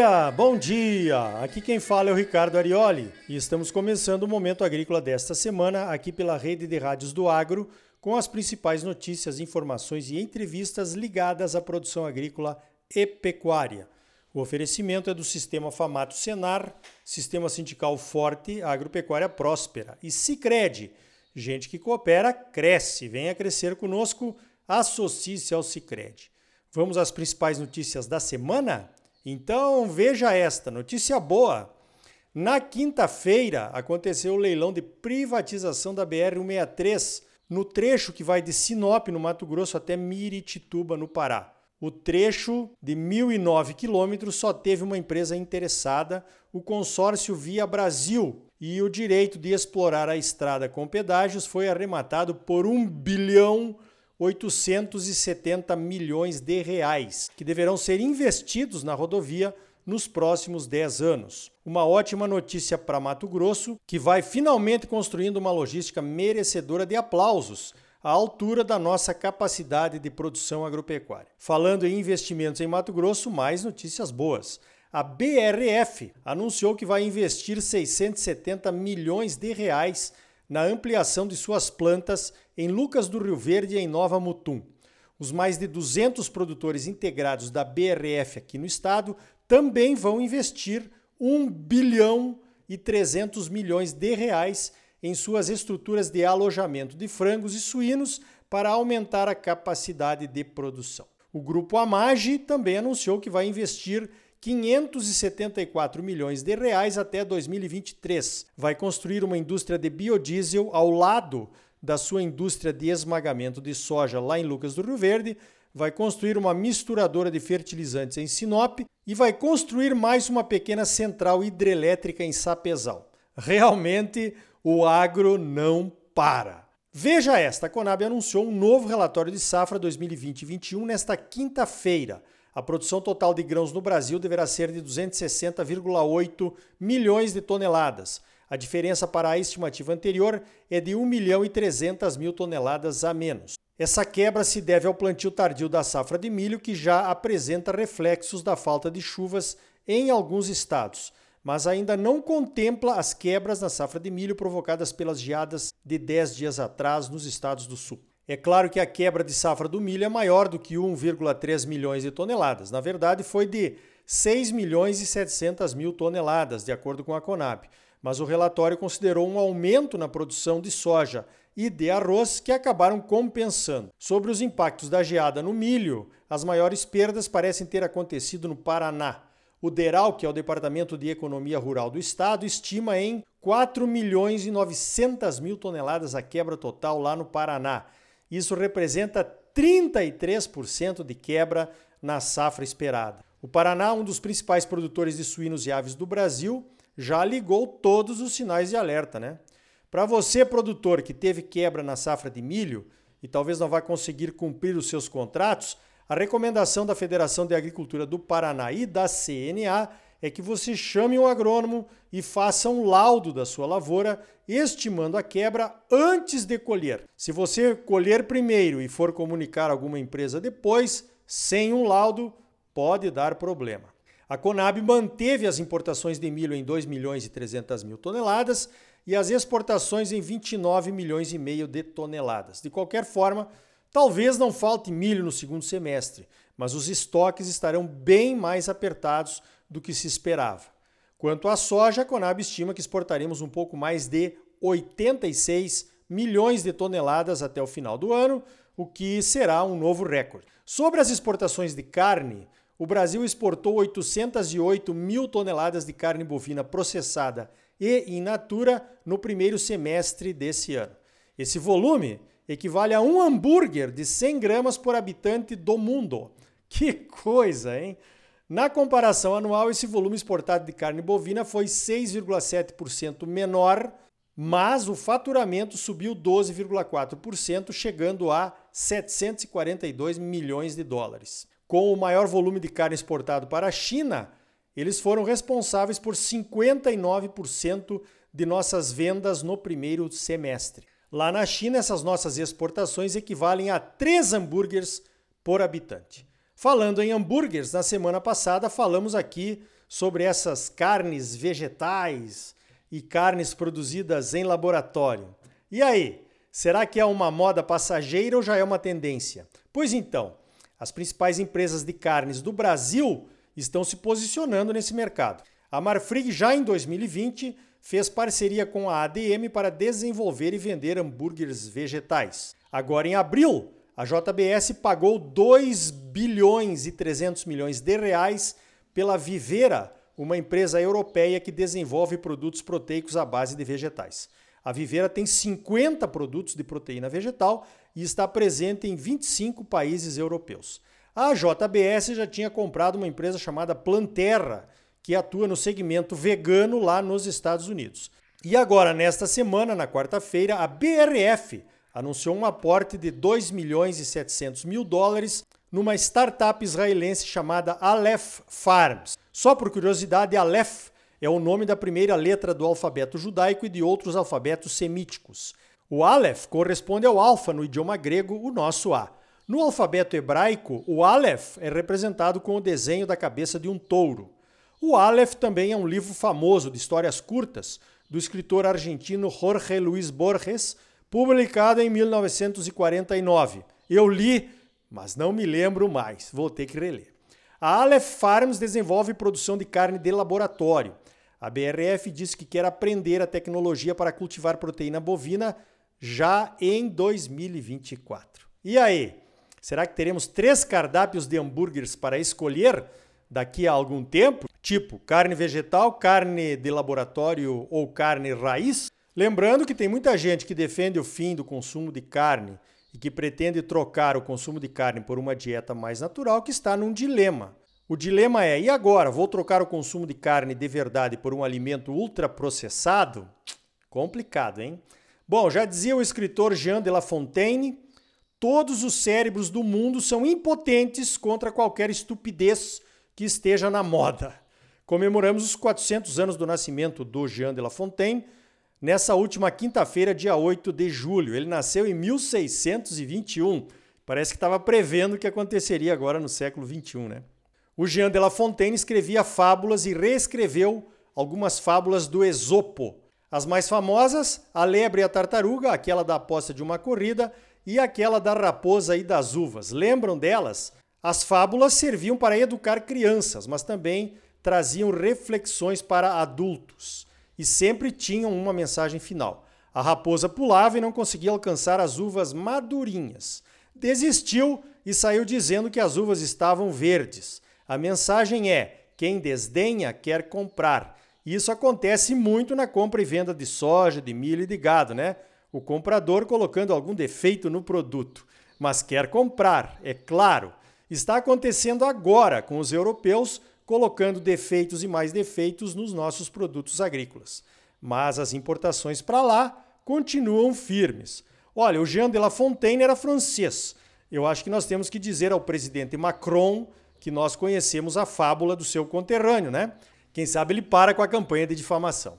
dia, bom dia! Aqui quem fala é o Ricardo Arioli e estamos começando o Momento Agrícola desta semana aqui pela rede de rádios do Agro com as principais notícias, informações e entrevistas ligadas à produção agrícola e pecuária. O oferecimento é do Sistema Famato Senar, Sistema Sindical Forte, Agropecuária Próspera e Sicredi. Gente que coopera, cresce. Venha crescer conosco, associe-se ao Sicredi. Vamos às principais notícias da semana? Então veja esta notícia boa. Na quinta-feira aconteceu o leilão de privatização da BR-163 no trecho que vai de Sinop, no Mato Grosso, até Miritituba, no Pará. O trecho de 1.009 quilômetros só teve uma empresa interessada, o consórcio Via Brasil, e o direito de explorar a estrada com pedágios foi arrematado por 1 bilhão 870 milhões de reais, que deverão ser investidos na rodovia nos próximos 10 anos. Uma ótima notícia para Mato Grosso, que vai finalmente construindo uma logística merecedora de aplausos à altura da nossa capacidade de produção agropecuária. Falando em investimentos em Mato Grosso, mais notícias boas. A BRF anunciou que vai investir 670 milhões de reais na ampliação de suas plantas em Lucas do Rio Verde e em Nova Mutum. Os mais de 200 produtores integrados da BRF aqui no estado também vão investir 1 bilhão e 300 milhões de reais em suas estruturas de alojamento de frangos e suínos para aumentar a capacidade de produção. O grupo Amage também anunciou que vai investir 574 milhões de reais até 2023. Vai construir uma indústria de biodiesel ao lado da sua indústria de esmagamento de soja lá em Lucas do Rio Verde, vai construir uma misturadora de fertilizantes em Sinop e vai construir mais uma pequena central hidrelétrica em Sapezal. Realmente, o agro não para. Veja esta, a Conab anunciou um novo relatório de safra 2020-21 nesta quinta-feira. A produção total de grãos no Brasil deverá ser de 260,8 milhões de toneladas. A diferença para a estimativa anterior é de 1 milhão e 300 mil toneladas a menos. Essa quebra se deve ao plantio tardio da safra de milho, que já apresenta reflexos da falta de chuvas em alguns estados, mas ainda não contempla as quebras na safra de milho provocadas pelas geadas de 10 dias atrás nos estados do sul. É claro que a quebra de safra do milho é maior do que 1,3 milhões de toneladas. Na verdade, foi de 6 milhões e 700 mil toneladas, de acordo com a Conab. Mas o relatório considerou um aumento na produção de soja e de arroz que acabaram compensando. Sobre os impactos da geada no milho, as maiores perdas parecem ter acontecido no Paraná. O DERAL, que é o Departamento de Economia Rural do Estado, estima em 4 milhões e 900 mil toneladas a quebra total lá no Paraná. Isso representa 33% de quebra na safra esperada. O Paraná, um dos principais produtores de suínos e aves do Brasil, já ligou todos os sinais de alerta, né? Para você, produtor que teve quebra na safra de milho e talvez não vai conseguir cumprir os seus contratos, a recomendação da Federação de Agricultura do Paraná e da CNA é que você chame um agrônomo e faça um laudo da sua lavoura, estimando a quebra antes de colher. Se você colher primeiro e for comunicar alguma empresa depois, sem um laudo, pode dar problema. A Conab manteve as importações de milho em 2 milhões e 300 mil toneladas e as exportações em 29 milhões e meio de toneladas. De qualquer forma, talvez não falte milho no segundo semestre, mas os estoques estarão bem mais apertados do que se esperava. Quanto à soja, a Conab estima que exportaremos um pouco mais de 86 milhões de toneladas até o final do ano, o que será um novo recorde. Sobre as exportações de carne, o Brasil exportou 808 mil toneladas de carne bovina processada e in natura no primeiro semestre desse ano. Esse volume equivale a um hambúrguer de 100 gramas por habitante do mundo. Que coisa, hein? Na comparação anual, esse volume exportado de carne bovina foi 6,7% menor, mas o faturamento subiu 12,4%, chegando a 742 milhões de dólares. Com o maior volume de carne exportado para a China, eles foram responsáveis por 59% de nossas vendas no primeiro semestre. Lá na China, essas nossas exportações equivalem a 3 hambúrgueres por habitante. Falando em hambúrgueres, na semana passada falamos aqui sobre essas carnes vegetais e carnes produzidas em laboratório. E aí, será que é uma moda passageira ou já é uma tendência? Pois então, as principais empresas de carnes do Brasil estão se posicionando nesse mercado. A Marfrig já em 2020 fez parceria com a ADM para desenvolver e vender hambúrgueres vegetais. Agora em abril, a JBS pagou 2 bilhões e 300 milhões de reais pela Vivera, uma empresa europeia que desenvolve produtos proteicos à base de vegetais. A Vivera tem 50 produtos de proteína vegetal e está presente em 25 países europeus. A JBS já tinha comprado uma empresa chamada Planterra, que atua no segmento vegano lá nos Estados Unidos. E agora, nesta semana, na quarta-feira, a BRF anunciou um aporte de 2 milhões e 700 mil dólares numa startup israelense chamada Aleph Farms. Só por curiosidade, Aleph é o nome da primeira letra do alfabeto judaico e de outros alfabetos semíticos. O Aleph corresponde ao alfa no idioma grego, o nosso A. No alfabeto hebraico, o Aleph é representado com o desenho da cabeça de um touro. O Aleph também é um livro famoso de histórias curtas do escritor argentino Jorge Luis Borges, publicado em 1949. Eu li, mas não me lembro mais, vou ter que reler. A Aleph Farms desenvolve produção de carne de laboratório. A BRF diz que quer aprender a tecnologia para cultivar proteína bovina já em 2024. E aí? Será que teremos três cardápios de hambúrgueres para escolher daqui a algum tempo? Tipo carne vegetal, carne de laboratório ou carne raiz? Lembrando que tem muita gente que defende o fim do consumo de carne e que pretende trocar o consumo de carne por uma dieta mais natural, que está num dilema. O dilema é: e agora? Vou trocar o consumo de carne de verdade por um alimento ultraprocessado? Complicado, hein? Bom, já dizia o escritor Jean de La Fontaine: todos os cérebros do mundo são impotentes contra qualquer estupidez que esteja na moda. Comemoramos os 400 anos do nascimento do Jean de La Fontaine nessa última quinta-feira, dia 8 de julho. Ele nasceu em 1621. Parece que estava prevendo o que aconteceria agora no século 21, né? O Jean de La Fontaine escrevia fábulas e reescreveu algumas fábulas do Esopo. As mais famosas, A Lebre e a Tartaruga, aquela da aposta de uma corrida, e aquela da raposa e das uvas. Lembram delas? As fábulas serviam para educar crianças, mas também traziam reflexões para adultos e sempre tinham uma mensagem final. A raposa pulava e não conseguia alcançar as uvas madurinhas. Desistiu e saiu dizendo que as uvas estavam verdes. A mensagem é: quem desdenha quer comprar. Isso acontece muito na compra e venda de soja, de milho e de gado, né? O comprador colocando algum defeito no produto, mas quer comprar, é claro. Está acontecendo agora com os europeus colocando defeitos e mais defeitos nos nossos produtos agrícolas. Mas as importações para lá continuam firmes. Olha, o Jean de La Fontaine era francês. Eu acho que nós temos que dizer ao presidente Macron que nós conhecemos a fábula do seu conterrâneo, né? Quem sabe ele para com a campanha de difamação.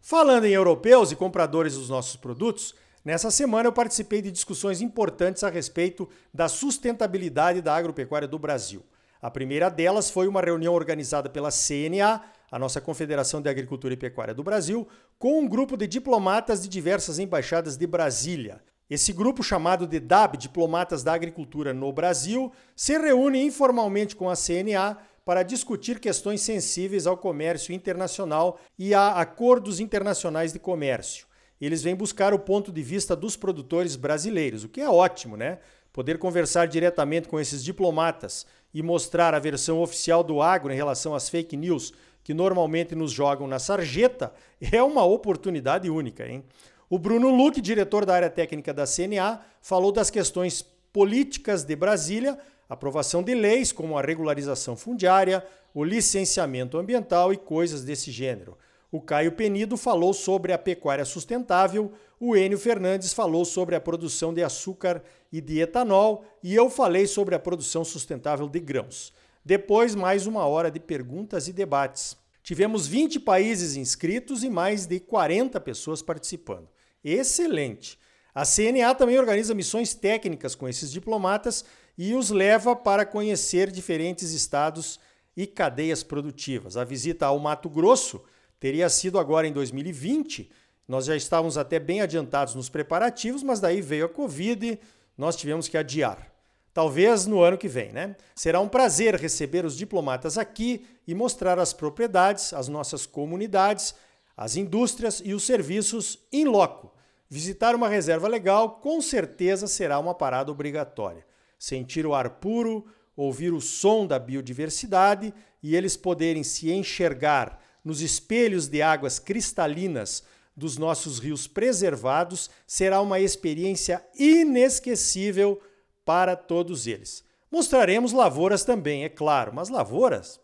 Falando em europeus e compradores dos nossos produtos, nessa semana eu participei de discussões importantes a respeito da sustentabilidade da agropecuária do Brasil. A primeira delas foi uma reunião organizada pela CNA, a nossa Confederação de Agricultura e Pecuária do Brasil, com um grupo de diplomatas de diversas embaixadas de Brasília. Esse grupo, chamado de DAB, Diplomatas da Agricultura no Brasil, se reúne informalmente com a CNA para discutir questões sensíveis ao comércio internacional e a acordos internacionais de comércio. Eles vêm buscar o ponto de vista dos produtores brasileiros, o que é ótimo, né? Poder conversar diretamente com esses diplomatas e mostrar a versão oficial do agro em relação às fake news que normalmente nos jogam na sarjeta é uma oportunidade única. Hein? O Bruno Luque, diretor da área técnica da CNA, falou das questões políticas de Brasília, aprovação de leis como a regularização fundiária, o licenciamento ambiental e coisas desse gênero. O Caio Penido falou sobre a pecuária sustentável, o Enio Fernandes falou sobre a produção de açúcar e de etanol e eu falei sobre a produção sustentável de grãos. Depois, mais uma hora de perguntas e debates. Tivemos 20 países inscritos e mais de 40 pessoas participando. Excelente! A CNA também organiza missões técnicas com esses diplomatas e os leva para conhecer diferentes estados e cadeias produtivas. A visita ao Mato Grosso teria sido agora em 2020. Nós já estávamos até bem adiantados nos preparativos, mas daí veio a Covid, nós tivemos que adiar. Talvez no ano que vem, né? Será um prazer receber os diplomatas aqui e mostrar as propriedades, as nossas comunidades, as indústrias e os serviços em loco. Visitar uma reserva legal com certeza será uma parada obrigatória. Sentir o ar puro, ouvir o som da biodiversidade e eles poderem se enxergar nos espelhos de águas cristalinas dos nossos rios preservados será uma experiência inesquecível para todos eles. Mostraremos lavouras também, é claro, mas lavouras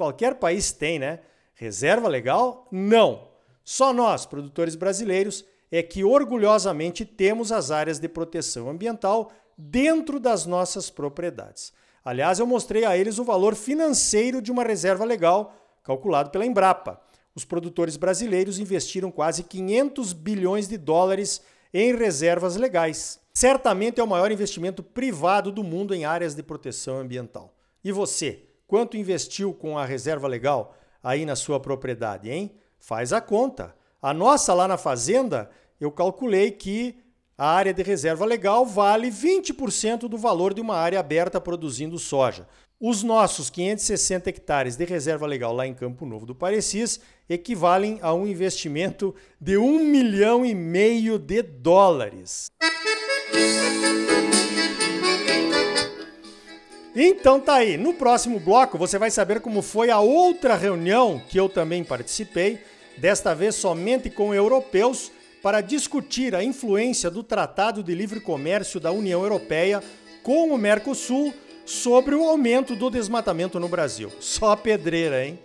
qualquer país tem, né? Reserva legal? Não. Só nós, produtores brasileiros, é que orgulhosamente temos as áreas de proteção ambiental dentro das nossas propriedades. Aliás, eu mostrei a eles o valor financeiro de uma reserva legal, calculado pela Embrapa. Os produtores brasileiros investiram quase 500 bilhões de dólares em reservas legais. Certamente é o maior investimento privado do mundo em áreas de proteção ambiental. E você, quanto investiu com a reserva legal aí na sua propriedade, hein? Faz a conta. A nossa lá na fazenda, eu calculei que a área de reserva legal vale 20% do valor de uma área aberta produzindo soja. Os nossos 560 hectares de reserva legal lá em Campo Novo do Parecis equivalem a um investimento de um milhão e meio de dólares. Então tá aí. No próximo bloco você vai saber como foi a outra reunião que eu também participei, desta vez somente com europeus para discutir a influência do Tratado de Livre Comércio da União Europeia com o Mercosul sobre o aumento do desmatamento no Brasil. Só pedreira, hein?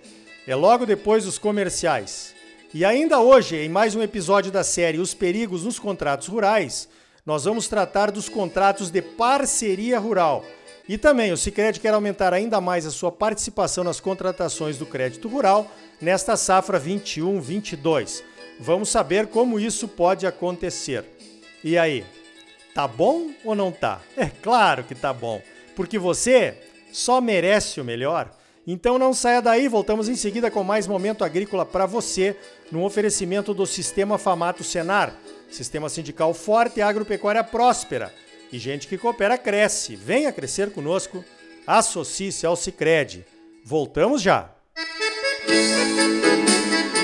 É logo depois dos comerciais. E ainda hoje, em mais um episódio da série Os Perigos nos Contratos Rurais, nós vamos tratar dos contratos de parceria rural. E também o Sicredi quer aumentar ainda mais a sua participação nas contratações do crédito rural nesta safra 21-22. Vamos saber como isso pode acontecer. E aí, tá bom ou não tá? É claro que tá bom, porque você só merece o melhor. Então não saia daí, voltamos em seguida com mais momento agrícola para você, no oferecimento do Sistema Famato Senar, Sistema Sindical Forte e Agropecuária Próspera. E gente que coopera cresce. Venha crescer conosco. Associe-se ao Sicredi. Voltamos já. Música